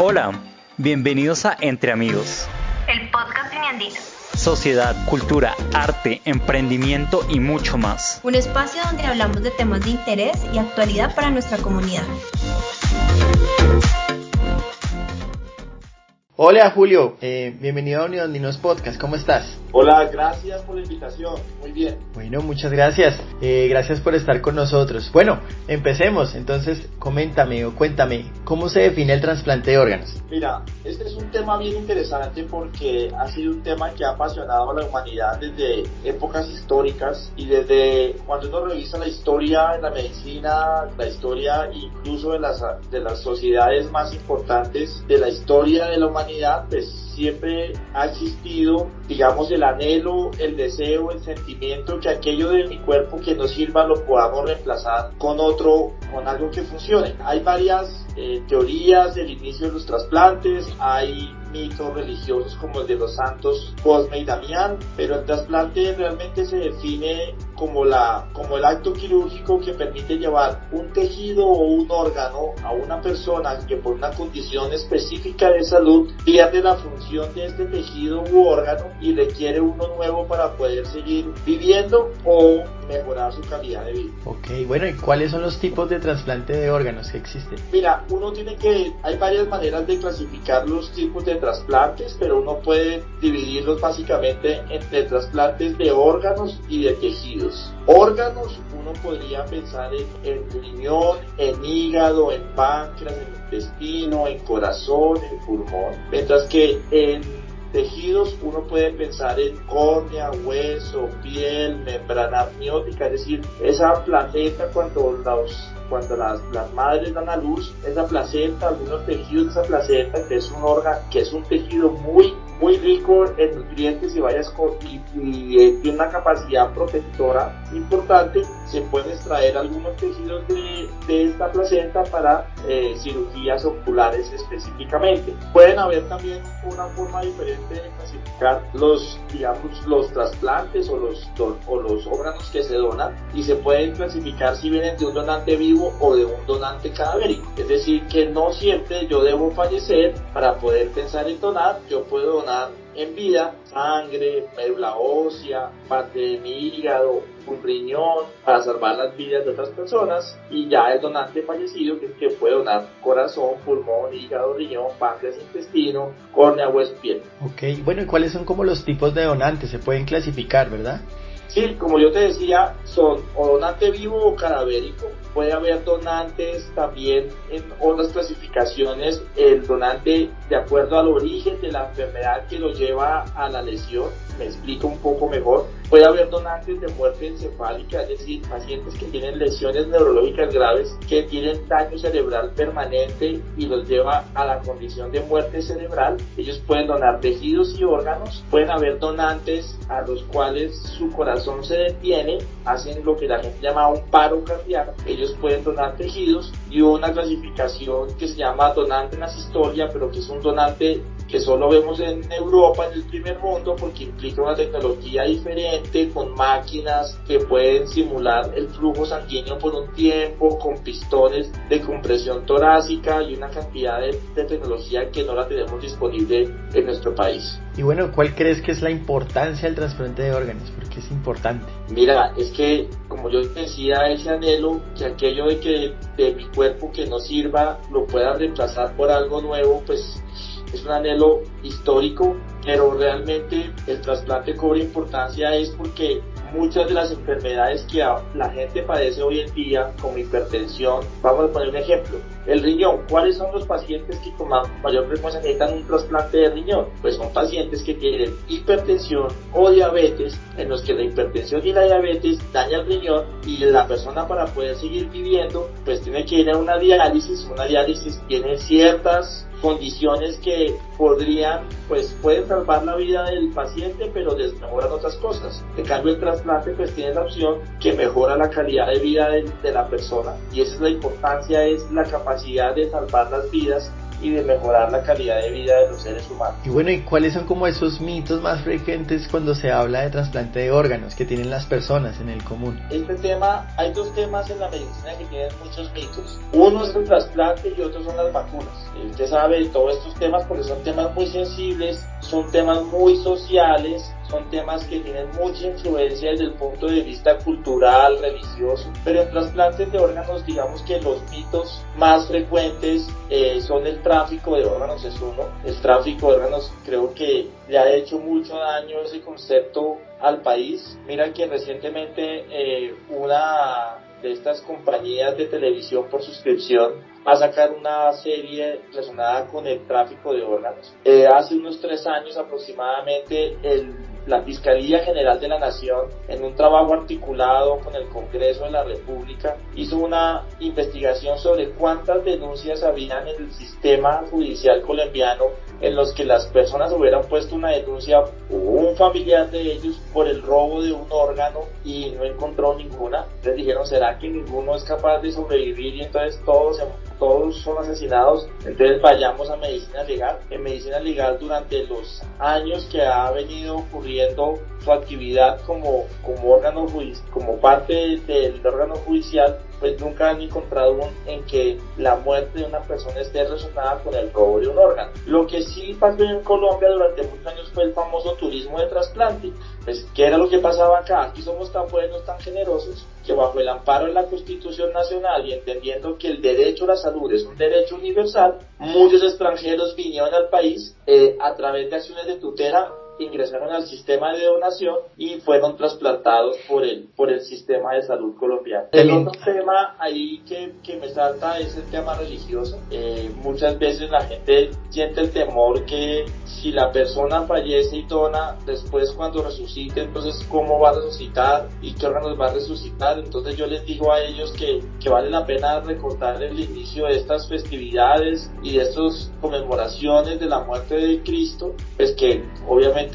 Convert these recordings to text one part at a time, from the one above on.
Hola, bienvenidos a Entre Amigos. El podcast Andino. Sociedad, cultura, arte, emprendimiento y mucho más. Un espacio donde hablamos de temas de interés y actualidad para nuestra comunidad. Hola Julio, eh, bienvenido a Unidos Podcast, ¿cómo estás? Hola, gracias por la invitación. Muy bien. Bueno, muchas gracias. Eh, gracias por estar con nosotros. Bueno, empecemos. Entonces, coméntame o cuéntame, ¿cómo se define el trasplante de órganos? Mira, este es un tema bien interesante porque ha sido un tema que ha apasionado a la humanidad desde épocas históricas y desde cuando uno revisa la historia de la medicina, la historia incluso de las, de las sociedades más importantes de la historia de la humanidad, pues siempre ha existido, digamos, el anhelo, el deseo, el sentimiento que aquello de mi cuerpo que no sirva lo podamos reemplazar con otro, con algo que funcione. Hay varias eh, teorías del inicio de los trasplantes, hay mitos religiosos como el de los santos Cosme y Damián, pero el trasplante realmente se define como, la, como el acto quirúrgico que permite llevar un tejido o un órgano a una persona que por una condición específica de salud pierde la función de este tejido u órgano y requiere uno nuevo para poder seguir viviendo o mejorar su calidad de vida. Ok, bueno, ¿y cuáles son los tipos de trasplante de órganos que existen? Mira, uno tiene que, hay varias maneras de clasificar los tipos de trasplantes, pero uno puede dividirlos básicamente entre trasplantes de órganos y de tejidos. Órganos, uno podría pensar en, en riñón, en hígado, en páncreas, en intestino, en corazón, en pulmón, mientras que en tejidos uno puede pensar en córnea, hueso, piel, membrana amniótica, es decir, esa placenta cuando los cuando las, las, madres dan a luz, esa placenta, algunos tejidos de esa placenta, que es un órgano, que es un tejido muy muy rico en nutrientes y varias y, y, eh, tiene una capacidad protectora importante, se pueden extraer algunos tejidos de, de esta placenta para eh, cirugías oculares específicamente. Pueden haber también una forma diferente de clasificar los, digamos, los trasplantes o los, o los órganos que se donan y se pueden clasificar si vienen de un donante vivo o de un donante cadavérico. Es decir, que no siempre yo debo fallecer para poder pensar en donar, yo puedo donar en vida sangre, médula ósea, parte de mi hígado, un riñón para salvar las vidas de otras personas y ya el donante fallecido que, que puede donar corazón, pulmón, hígado, riñón, páncreas, intestino, córnea, hueso, piel. Ok, bueno, ¿y cuáles son como los tipos de donantes? Se pueden clasificar, ¿verdad? Sí, como yo te decía, son o donante vivo o cadavérico. Puede haber donantes también en otras clasificaciones, el donante de acuerdo al origen de la enfermedad que lo lleva a la lesión. Me explico un poco mejor. Puede haber donantes de muerte encefálica, es decir, pacientes que tienen lesiones neurológicas graves, que tienen daño cerebral permanente y los lleva a la condición de muerte cerebral. Ellos pueden donar tejidos y órganos. Pueden haber donantes a los cuales su corazón se detiene, hacen lo que la gente llama un paro cardíaco. Ellos pueden donar tejidos y una clasificación que se llama donante en asistolia, pero que es un donante que solo vemos en Europa, en el primer mundo, porque implica una tecnología diferente, con máquinas que pueden simular el flujo sanguíneo por un tiempo, con pistones de compresión torácica y una cantidad de, de tecnología que no la tenemos disponible en nuestro país. Y bueno, ¿cuál crees que es la importancia del trasplante de órganos? Porque es importante. Mira, es que como yo decía, ese anhelo, que aquello de que de mi cuerpo que no sirva lo pueda reemplazar por algo nuevo, pues es un anhelo histórico, pero realmente el trasplante cobra importancia es porque muchas de las enfermedades que la gente padece hoy en día, como hipertensión, vamos a poner un ejemplo, el riñón, ¿cuáles son los pacientes que con mayor frecuencia necesitan un trasplante de riñón? Pues son pacientes que tienen hipertensión o diabetes, en los que la hipertensión y la diabetes dañan el riñón y la persona para poder seguir viviendo, pues tiene que ir a una diálisis, una diálisis tiene ciertas condiciones que podrían, pues pueden salvar la vida del paciente, pero desmejoran otras cosas. En cambio, el trasplante pues tiene la opción que mejora la calidad de vida de, de la persona y esa es la importancia, es la capacidad de salvar las vidas y de mejorar la calidad de vida de los seres humanos. Y bueno, ¿y cuáles son como esos mitos más frecuentes cuando se habla de trasplante de órganos que tienen las personas en el común? Este tema, hay dos temas en la medicina que tienen muchos mitos. Uno es el trasplante y otro son las vacunas. Usted sabe de todos estos temas porque son temas muy sensibles, son temas muy sociales, son temas que tienen mucha influencia desde el punto de vista cultural, religioso, pero en trasplantes de órganos digamos que los mitos más frecuentes eh, son el tráfico de órganos es uno, el tráfico de órganos creo que le ha hecho mucho daño ese concepto al país. Mira que recientemente eh, una de estas compañías de televisión por suscripción a sacar una serie relacionada con el tráfico de órganos. Eh, hace unos tres años aproximadamente el la Fiscalía General de la Nación, en un trabajo articulado con el Congreso de la República, hizo una investigación sobre cuántas denuncias habían en el sistema judicial colombiano en los que las personas hubieran puesto una denuncia o un familiar de ellos por el robo de un órgano y no encontró ninguna. Entonces dijeron, ¿será que ninguno es capaz de sobrevivir y entonces todos, todos son asesinados? Entonces vayamos a medicina legal. En medicina legal durante los años que ha venido ocurriendo su actividad como, como órgano como parte del órgano judicial, pues nunca han encontrado un, en que la muerte de una persona esté relacionada con el robo de un órgano. Lo que sí pasó en Colombia durante muchos años fue el famoso turismo de trasplante. Pues, ¿qué era lo que pasaba acá? Aquí somos tan buenos, tan generosos, que bajo el amparo de la Constitución Nacional y entendiendo que el derecho a la salud es un derecho universal, muchos extranjeros vinieron al país eh, a través de acciones de tutela ingresaron al sistema de donación y fueron trasplantados por el, por el sistema de salud colombiano. El otro tema ahí que, que me salta es el tema religioso. Eh, muchas veces la gente siente el temor que si la persona fallece y dona, después cuando resucite, entonces cómo va a resucitar y qué órganos va a resucitar. Entonces yo les digo a ellos que, que vale la pena recordar el inicio de estas festividades y de estas conmemoraciones de la muerte de Cristo, pues que obviamente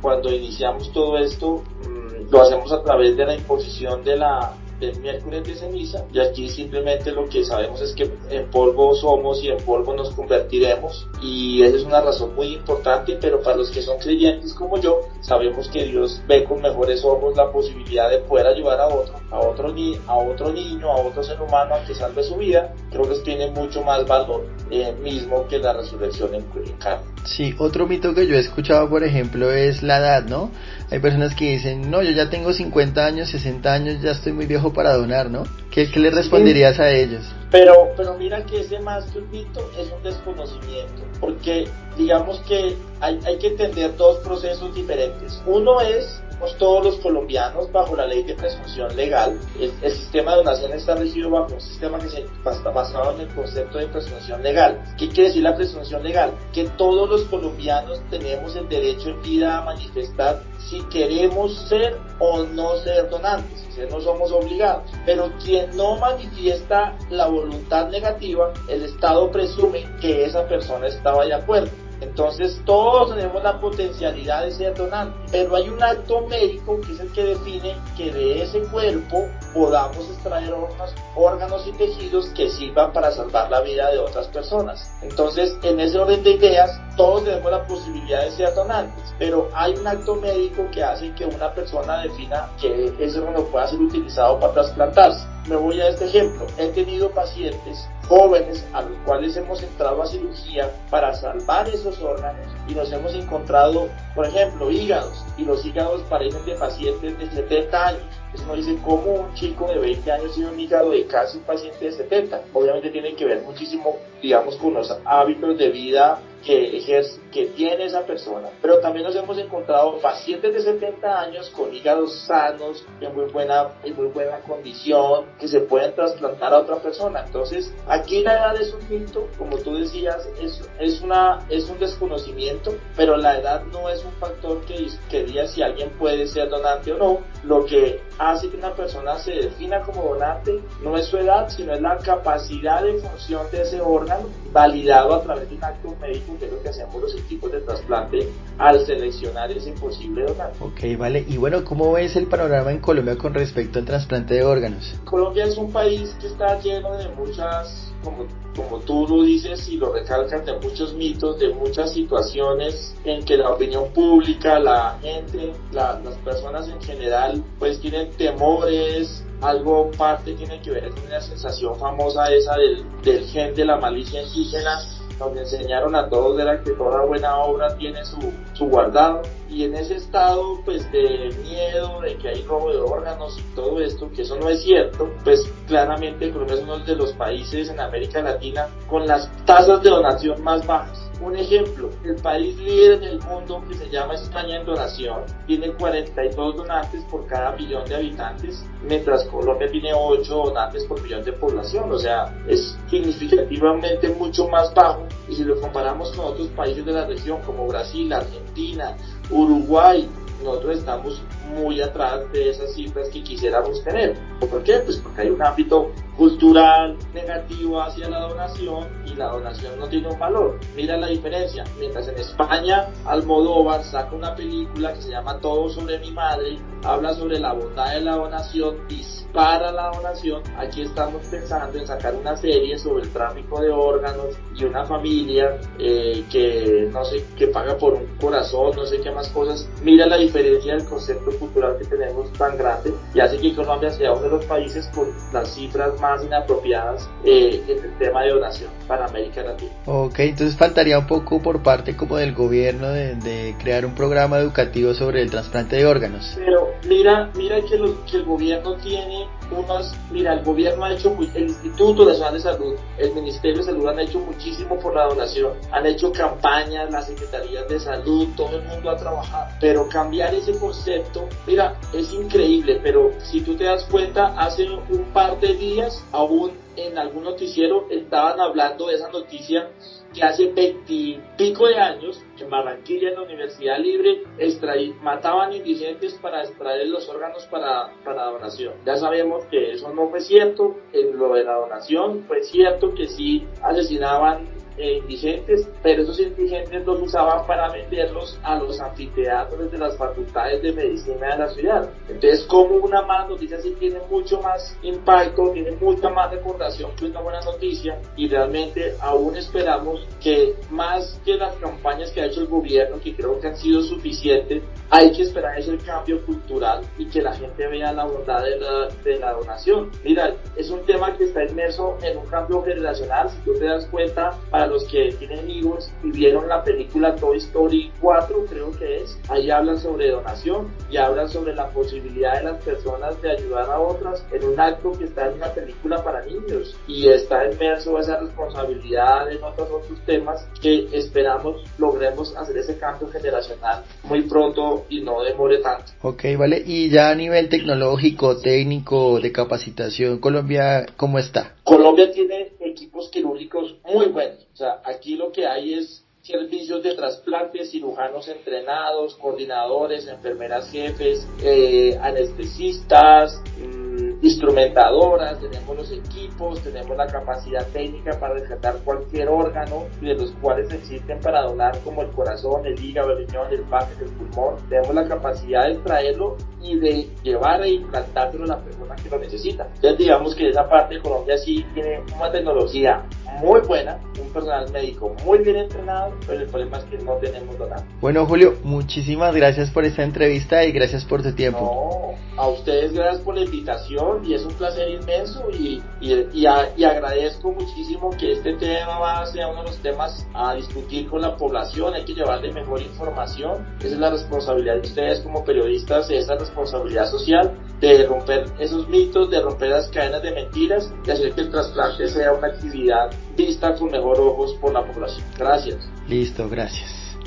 cuando iniciamos todo esto mm, lo hacemos a través de la imposición de la del miércoles de ceniza y aquí simplemente lo que sabemos es que en polvo somos y en polvo nos convertiremos y esa es una razón muy importante pero para los que son creyentes como yo sabemos que Dios ve con mejores ojos la posibilidad de poder ayudar a otro a otro, a otro niño a otro ser humano a que salve su vida creo que tiene mucho más valor eh, mismo que la resurrección en, en carne Sí, otro mito que yo he escuchado, por ejemplo, es la edad, ¿no? Hay personas que dicen, no, yo ya tengo 50 años, 60 años, ya estoy muy viejo para donar, ¿no? ¿Qué, qué le responderías a ellos? Pero, pero mira que ese más que un mito es un desconocimiento, porque digamos que hay, hay que entender dos procesos diferentes. Uno es todos los colombianos bajo la ley de presunción legal. El, sistema de donación está regido bajo un sistema que se está basado en el concepto de presunción legal. ¿Qué quiere decir la presunción legal? Que todos los colombianos tenemos el derecho en vida a manifestar si queremos ser o no ser donantes. No somos obligados. Pero quien no manifiesta la voluntad negativa, el Estado presume que esa persona estaba de acuerdo. Entonces todos tenemos la potencialidad de ser donantes, pero hay un acto médico que es el que define que de ese cuerpo podamos extraer órganos, órganos y tejidos que sirvan para salvar la vida de otras personas. Entonces, en ese orden de ideas, todos tenemos la posibilidad de ser donantes, pero hay un acto médico que hace que una persona defina que ese órgano pueda ser utilizado para trasplantarse. Me voy a este ejemplo. He tenido pacientes jóvenes a los cuales hemos entrado a cirugía para salvar esos órganos y nos hemos encontrado, por ejemplo, hígados y los hígados parecen de pacientes de 70 años. Eso nos dice cómo un chico de 20 años tiene un hígado de casi un paciente de 70. Obviamente tiene que ver muchísimo, digamos, con los hábitos de vida que ejerce, que tiene esa persona. Pero también nos hemos encontrado pacientes de 70 años con hígados sanos, en muy buena, en muy buena condición, que se pueden trasplantar a otra persona. Entonces, aquí la edad es un mito, como tú decías, es, es, una, es un desconocimiento, pero la edad no es un factor que, que diga si alguien puede ser donante o no. Lo que hace que una persona se defina como donante no es su edad, sino es la capacidad de función de ese órgano validado a través de un acto médico que es lo que hacemos los equipos de trasplante al seleccionar ese posible donante. Ok, vale. Y bueno, ¿cómo ves el panorama en Colombia con respecto al trasplante de órganos? Colombia es un país que está lleno de muchas como, como tú lo dices y lo recalcas, de muchos mitos, de muchas situaciones en que la opinión pública, la gente, las personas en general, pues tienen temores, algo parte tiene que ver con una sensación famosa esa del, del gen de la malicia indígena nos enseñaron a todos era que toda buena obra tiene su, su guardado. Y en ese estado pues de miedo de que hay robo de órganos y todo esto, que eso no es cierto, pues claramente Colombia es uno de los países en América Latina con las tasas de donación más bajas un ejemplo, el país líder en el mundo que se llama España en donación tiene 42 donantes por cada millón de habitantes, mientras Colombia tiene 8 donantes por millón de población, o sea, es significativamente mucho más bajo y si lo comparamos con otros países de la región como Brasil, Argentina, Uruguay, nosotros estamos muy atrás de esas cifras que quisiéramos tener. ¿Por qué? Pues porque hay un ámbito cultural negativo hacia la donación y la donación no tiene un valor. Mira la diferencia. Mientras en España Almodóvar saca una película que se llama Todo sobre mi madre, habla sobre la bondad de la donación, dispara la donación, aquí estamos pensando en sacar una serie sobre el tráfico de órganos y una familia eh, que no sé, que paga por un corazón, no sé qué más cosas. Mira la diferencia del concepto cultural que tenemos tan grande y hace que Colombia sea uno de los países con las cifras más inapropiadas eh, en el tema de donación para América Latina. Ok, entonces faltaría un poco por parte como del gobierno de, de crear un programa educativo sobre el trasplante de órganos. Pero mira, mira que, que el gobierno tiene unas, mira, el gobierno ha hecho, el Instituto Nacional de Salud, el Ministerio de Salud han hecho muchísimo por la donación, han hecho campañas, las secretarías de salud, todo el mundo ha trabajado, pero cambiar ese concepto Mira, es increíble, pero si tú te das cuenta, hace un par de días, aún en algún noticiero estaban hablando de esa noticia que hace veintipico de años en Barranquilla, en la Universidad Libre, extraí, mataban indigentes para extraer los órganos para, para donación. Ya sabemos que eso no fue cierto, en lo de la donación fue cierto que sí asesinaban eh, indigentes, pero esos indigentes los usaban para venderlos a los anfiteatros de las facultades de medicina de la ciudad. Entonces, como una mala noticia sí tiene mucho más impacto, tiene mucha más recordación que una buena noticia y realmente aún esperamos que más que las campañas que ha hecho el gobierno, que creo que han sido suficientes, hay que esperar ese cambio cultural y que la gente vea la bondad de la, de la donación. Mira, es un tema que está inmerso en un cambio generacional, si tú te das cuenta, para los que tienen hijos y vieron la película Toy Story 4, creo que es, ahí hablan sobre donación y hablan sobre la posibilidad de las personas de ayudar a otras en un acto que está en una película para niños y está inmerso esa responsabilidad en otros otros temas que esperamos logremos hacer ese cambio generacional muy pronto y no demore tanto. Ok, vale. Y ya a nivel tecnológico, técnico, de capacitación, Colombia, ¿cómo está? Colombia tiene equipos quirúrgicos muy buenos. O sea, aquí lo que hay es servicios de trasplante, cirujanos entrenados, coordinadores, enfermeras jefes, eh, anestesistas, mm, instrumentadoras, tenemos los equipos, tenemos la capacidad técnica para rescatar cualquier órgano, de los cuales existen para donar como el corazón, el hígado, el riñón, el páncreas, el pulmón. Tenemos la capacidad de traerlo y de llevar e implantárselo a la persona que lo necesita. Entonces digamos que esa parte de Colombia sí tiene una tecnología muy buena, un personal médico muy bien entrenado, pero el problema es que no tenemos donantes. Bueno, Julio, muchísimas gracias por esta entrevista y gracias por tu tiempo. No, a ustedes gracias por la invitación y es un placer inmenso y, y, y, y agradezco muchísimo que este tema sea uno de los temas a discutir con la población, hay que llevarle mejor información, esa es la responsabilidad de ustedes como periodistas, esa responsabilidad social de romper esos mitos, de romper las cadenas de mentiras y hacer que el trasplante sea una actividad vista con mejor ojos por la población. Gracias. Listo, gracias.